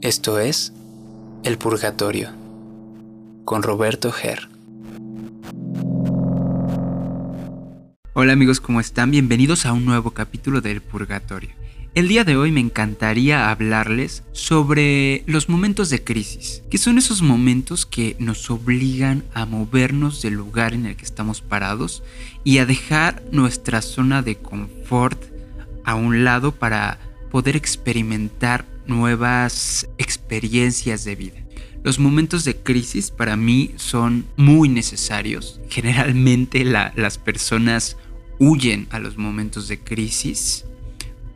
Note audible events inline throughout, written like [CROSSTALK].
Esto es El Purgatorio con Roberto Ger. Hola amigos, ¿cómo están? Bienvenidos a un nuevo capítulo del Purgatorio. El día de hoy me encantaría hablarles sobre los momentos de crisis, que son esos momentos que nos obligan a movernos del lugar en el que estamos parados y a dejar nuestra zona de confort a un lado para poder experimentar nuevas experiencias de vida. Los momentos de crisis para mí son muy necesarios. Generalmente las personas huyen a los momentos de crisis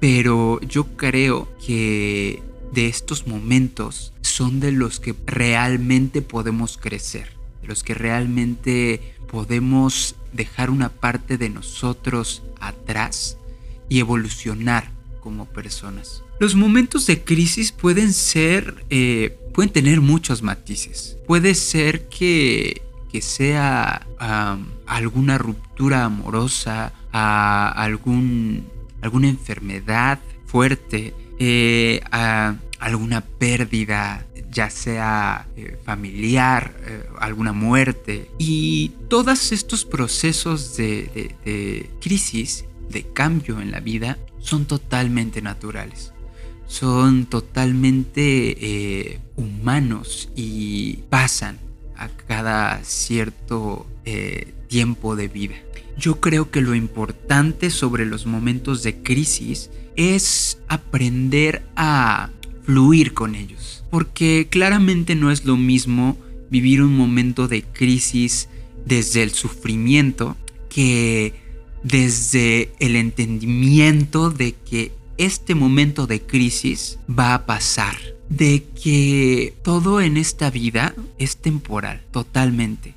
pero yo creo que de estos momentos son de los que realmente podemos crecer, de los que realmente podemos dejar una parte de nosotros atrás y evolucionar como personas. Los momentos de crisis pueden ser, eh, pueden tener muchos matices. Puede ser que, sea alguna ruptura amorosa, a algún alguna enfermedad fuerte, eh, alguna pérdida, ya sea eh, familiar, alguna muerte. Y todos estos procesos de, crisis, de cambio en la vida, son totalmente naturales. Son totalmente humanos y pasan a cada cierto tiempo de vida. Yo creo que lo importante sobre los momentos de crisis es aprender a fluir con ellos. Porque claramente no es lo mismo vivir un momento de crisis desde el sufrimiento que desde el entendimiento de que este momento de crisis va a pasar. De que todo en esta vida es temporal, totalmente.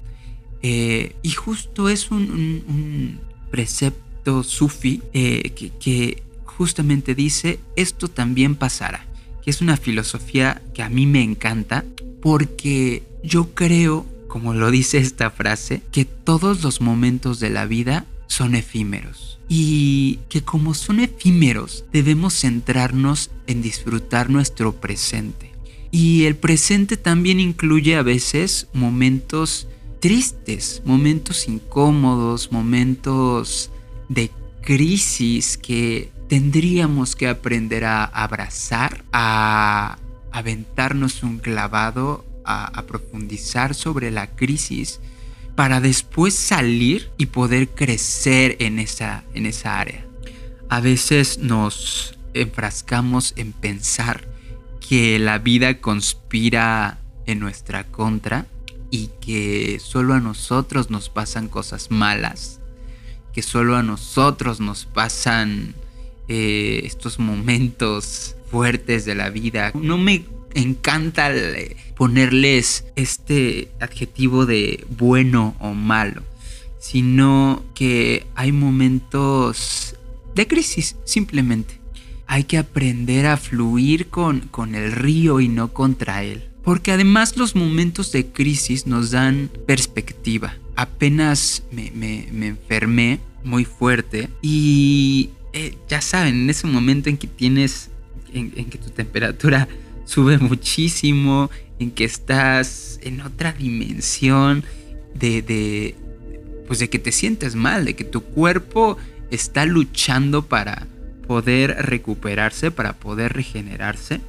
Eh, y justo es un, precepto sufi eh, que, justamente dice, esto también pasará, que es una filosofía que a mí me encanta porque yo creo, como lo dice esta frase, que todos los momentos de la vida son efímeros. Y que como son efímeros, debemos centrarnos en disfrutar nuestro presente. Y el presente también incluye a veces momentos tristes, momentos incómodos, momentos de crisis que tendríamos que aprender a abrazar, a aventarnos un clavado, a, profundizar sobre la crisis para después salir y poder crecer en esa, en esa área. A veces nos enfrascamos en pensar que la vida conspira en nuestra contra y que solo a nosotros nos pasan cosas malas, que solo a nosotros nos pasan eh, estos momentos fuertes de la vida. No me encanta ponerles este adjetivo de bueno o malo, sino que hay momentos de crisis, simplemente. Hay que aprender a fluir con, con el río y no contra él. Porque además los momentos de crisis nos dan perspectiva. Apenas me, enfermé muy fuerte y eh, ya saben, en ese momento en que tienes, en, que tu temperatura sube muchísimo, en que estás en otra dimensión de, de, pues de que te sientes mal, de que tu cuerpo está luchando para poder recuperarse, para poder regenerarse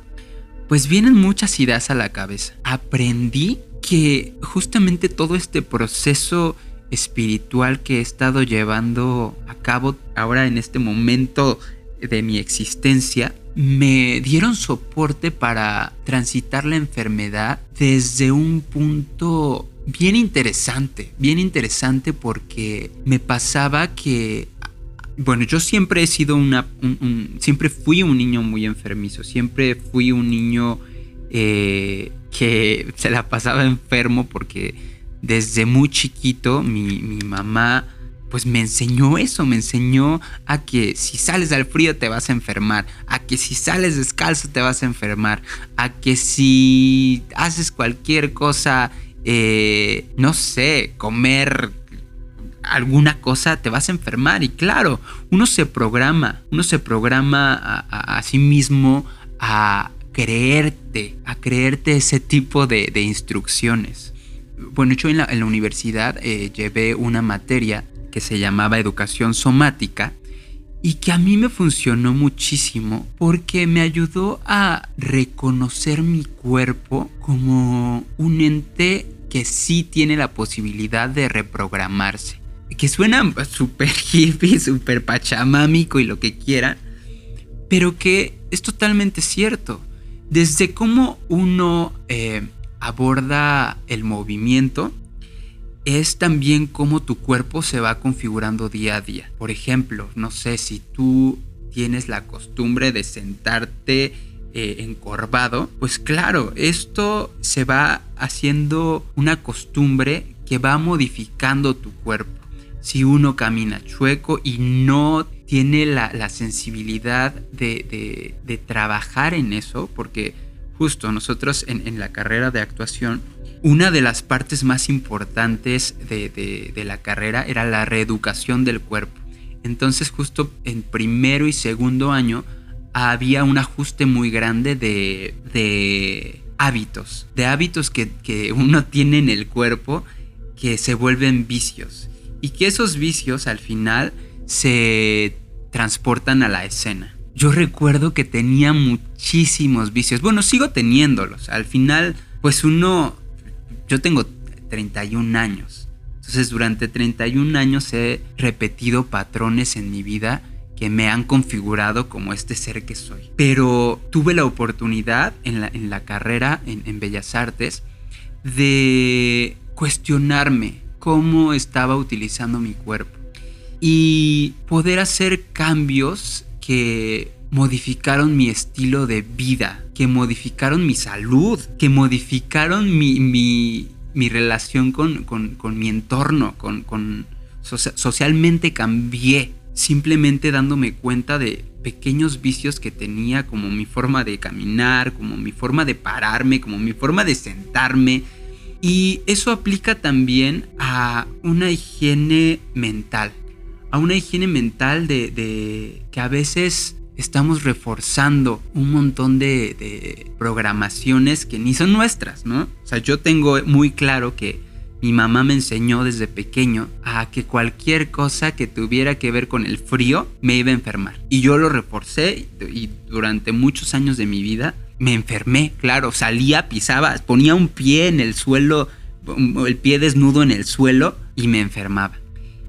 pues vienen muchas ideas a la cabeza. Aprendí que justamente todo este proceso espiritual que he estado llevando a cabo ahora en este momento de mi existencia, me dieron soporte para transitar la enfermedad desde un punto bien interesante, bien interesante porque me pasaba que bueno, yo siempre he sido una, siempre fui un niño muy enfermizo, siempre fui un niño eh, que se la pasaba enfermo porque desde muy chiquito mi, mi, mamá pues me enseñó eso, me enseñó a que si sales al frío te vas a enfermar, a que si sales descalzo te vas a enfermar, a que si haces cualquier cosa, eh, no sé, comer alguna cosa te vas a enfermar y claro, uno se programa, uno se programa a, sí mismo a creerte, a creerte ese tipo de, instrucciones. Bueno, yo en la, universidad eh, llevé una materia que se llamaba educación somática y que a mí me funcionó muchísimo porque me ayudó a reconocer mi cuerpo como un ente que sí tiene la posibilidad de reprogramarse. Que suena súper [LAUGHS] hippie, súper pachamámico y lo que quieran, pero que es totalmente cierto. Desde cómo uno eh, aborda el movimiento, es también cómo tu cuerpo se va configurando día a día. Por ejemplo, no sé si tú tienes la costumbre de sentarte eh, encorvado, pues claro, esto se va haciendo una costumbre que va modificando tu cuerpo. Si uno camina chueco y no tiene la, sensibilidad de, trabajar en eso, porque justo nosotros en la carrera de actuación una de las partes más importantes de, la carrera era la reeducación del cuerpo. Entonces justo en primero y segundo año había un ajuste muy grande de, hábitos, de hábitos que, que, uno tiene en el cuerpo que se vuelven vicios y que esos vicios al final se transportan a la escena. Yo recuerdo que tenía muchísimos vicios, bueno, sigo teniéndolos, al final pues uno yo tengo 31 años. Entonces durante 31 años he repetido patrones en mi vida que me han configurado como este ser que soy. Pero tuve la oportunidad en la, carrera en, Bellas Artes de cuestionarme cómo estaba utilizando mi cuerpo y poder hacer cambios que modificaron mi estilo de vida, que modificaron mi salud, que modificaron mi, relación con, mi entorno, con, socialmente cambié, simplemente dándome cuenta de pequeños vicios que tenía, como mi forma de caminar, como mi forma de pararme, como mi forma de sentarme. Y eso aplica también a una higiene mental, a una higiene mental de, de que a veces estamos reforzando un montón de, programaciones que ni son nuestras, ¿no? O sea, yo tengo muy claro que mi mamá me enseñó desde pequeño a que cualquier cosa que tuviera que ver con el frío me iba a enfermar. Y yo lo reforcé y durante muchos años de mi vida me enfermé, claro, salía, pisaba, ponía un pie en el suelo, el pie desnudo en el suelo y me enfermaba.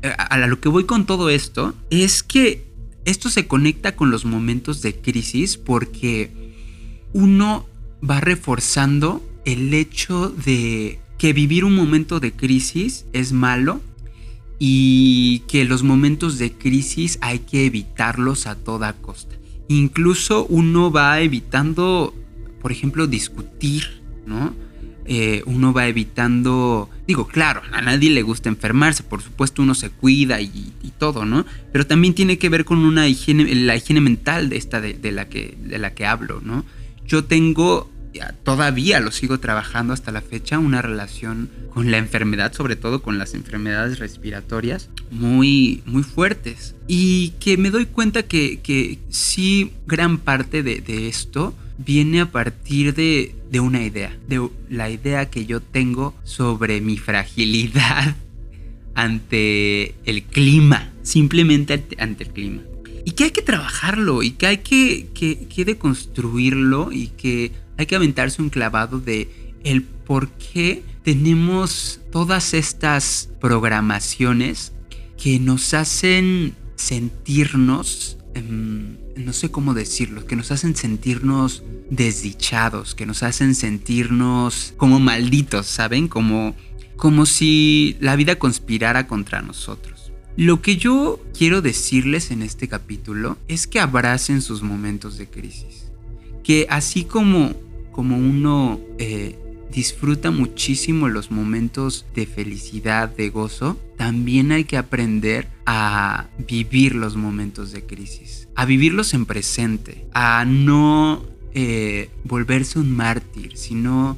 A lo que voy con todo esto es que esto se conecta con los momentos de crisis porque uno va reforzando el hecho de que vivir un momento de crisis es malo y que los momentos de crisis hay que evitarlos a toda costa. Incluso uno va evitando, por ejemplo, discutir, ¿no? Eh, uno va evitando, digo, claro, a nadie le gusta enfermarse, por supuesto uno se cuida y, todo, ¿no? Pero también tiene que ver con una higiene, la higiene mental de esta de, la, que, de la que hablo, ¿no? Yo tengo, todavía lo sigo trabajando hasta la fecha, una relación con la enfermedad, sobre todo con las enfermedades respiratorias, muy, muy fuertes. Y que me doy cuenta que, que sí, gran parte de, de esto viene a partir de, una idea, de la idea que yo tengo sobre mi fragilidad [LAUGHS] ante el clima, simplemente ante el clima. Y que hay que trabajarlo y que hay que, que, deconstruirlo y que hay que aventarse un clavado de el por qué tenemos todas estas programaciones que nos hacen sentirnos em, no sé cómo decirlo, que nos hacen sentirnos desdichados, que nos hacen sentirnos como malditos, ¿saben? Como, como si la vida conspirara contra nosotros. Lo que yo quiero decirles en este capítulo es que abracen sus momentos de crisis. Que así como, como uno eh, disfruta muchísimo los momentos de felicidad, de gozo, también hay que aprender a vivir los momentos de crisis, a vivirlos en presente, a no eh, volverse un mártir, sino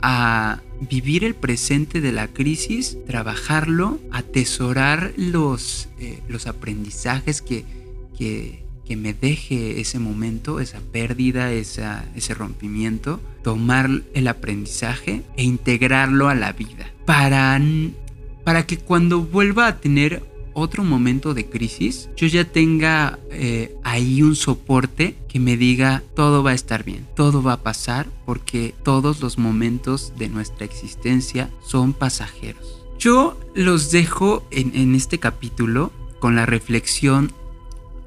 a vivir el presente de la crisis, trabajarlo, atesorar los, eh, los aprendizajes que, que, que, me deje ese momento, esa pérdida, ese rompimiento, tomar el aprendizaje e integrarlo a la vida. Para, para que cuando vuelva a tener otro momento de crisis, yo ya tenga eh, ahí un soporte que me diga todo va a estar bien, todo va a pasar porque todos los momentos de nuestra existencia son pasajeros. Yo los dejo en, en este capítulo con la reflexión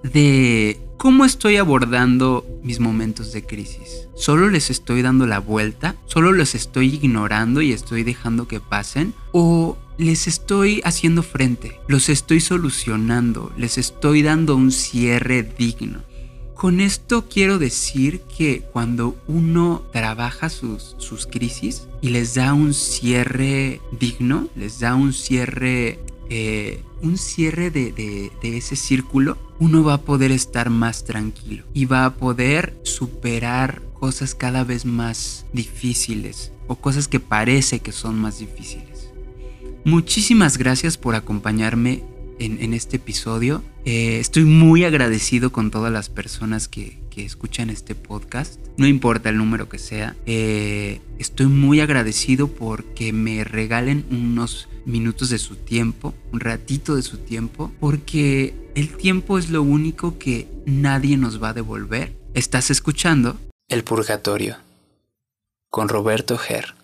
de cómo estoy abordando mis momentos de crisis. ¿Solo les estoy dando la vuelta? ¿Solo los estoy ignorando y estoy dejando que pasen? ¿O les estoy haciendo frente? ¿Los estoy solucionando? ¿Les estoy dando un cierre digno? Con esto quiero decir que cuando uno trabaja sus, sus crisis y les da un cierre digno, les da un cierre eh, un cierre de, ese círculo, uno va a poder estar más tranquilo y va a poder superar cosas cada vez más difíciles o cosas que parece que son más difíciles. Muchísimas gracias por acompañarme en, este episodio. Eh, estoy muy agradecido con todas las personas que, escuchan este podcast, no importa el número que sea. Eh, estoy muy agradecido porque me regalen unos minutos de su tiempo, un ratito de su tiempo, porque el tiempo es lo único que nadie nos va a devolver. Estás escuchando El Purgatorio con Roberto Ger.